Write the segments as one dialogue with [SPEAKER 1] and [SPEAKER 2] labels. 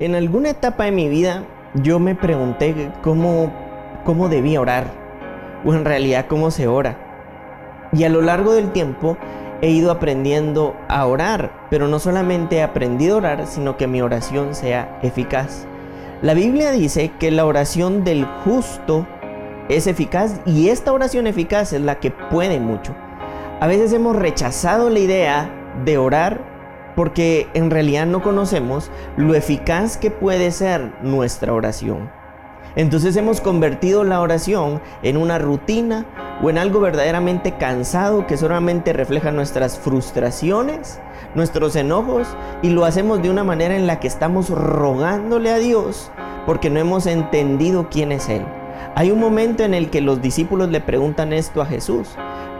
[SPEAKER 1] En alguna etapa de mi vida yo me pregunté cómo, cómo debía orar, o en realidad cómo se ora. Y a lo largo del tiempo he ido aprendiendo a orar, pero no solamente he aprendido a orar, sino que mi oración sea eficaz. La Biblia dice que la oración del justo es eficaz y esta oración eficaz es la que puede mucho. A veces hemos rechazado la idea de orar porque en realidad no conocemos lo eficaz que puede ser nuestra oración. Entonces hemos convertido la oración en una rutina o en algo verdaderamente cansado que solamente refleja nuestras frustraciones, nuestros enojos y lo hacemos de una manera en la que estamos rogándole a Dios porque no hemos entendido quién es Él. Hay un momento en el que los discípulos le preguntan esto a Jesús.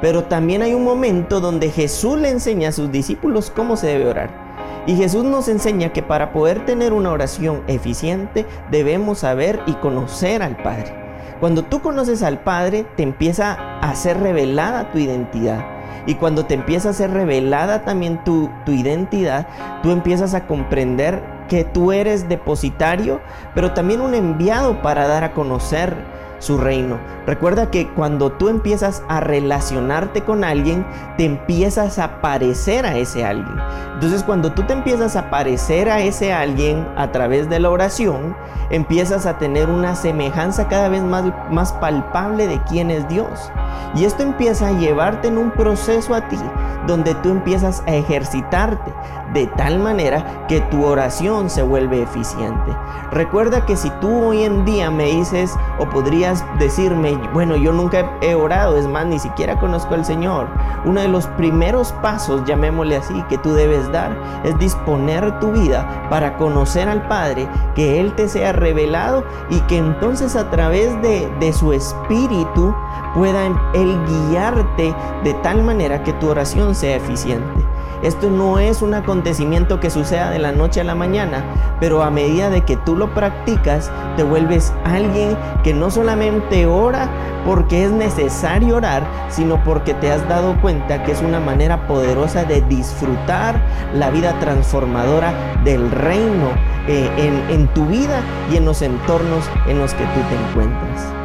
[SPEAKER 1] Pero también hay un momento donde Jesús le enseña a sus discípulos cómo se debe orar. Y Jesús nos enseña que para poder tener una oración eficiente debemos saber y conocer al Padre. Cuando tú conoces al Padre te empieza a ser revelada tu identidad. Y cuando te empieza a ser revelada también tu, identidad, tú empiezas a comprender que tú eres depositario, pero también un enviado para dar a conocer su reino. Recuerda que cuando tú empiezas a relacionarte con alguien, te empiezas a parecer a ese alguien. Entonces cuando tú te empiezas a parecer a ese alguien a través de la oración, empiezas a tener una semejanza cada vez más, más palpable de quién es Dios. Y esto empieza a llevarte en un proceso a ti donde tú empiezas a ejercitarte de tal manera que tu oración se vuelve eficiente. Recuerda que si tú hoy en día me dices o podrías decirme, bueno, yo nunca he orado, es más, ni siquiera conozco al Señor, uno de los primeros pasos, llamémosle así, que tú debes dar es disponer tu vida para conocer al Padre, que Él te sea revelado y que entonces a través de, de su espíritu pueda Él guiarte de tal manera que tu oración sea eficiente. Esto no es un acontecimiento que suceda de la noche a la mañana, pero a medida de que tú lo practicas, te vuelves alguien que no solamente ora porque es necesario orar, sino porque te has dado cuenta que es una manera poderosa de disfrutar la vida transformadora del reino eh, en, en tu vida y en los entornos en los que tú te encuentras.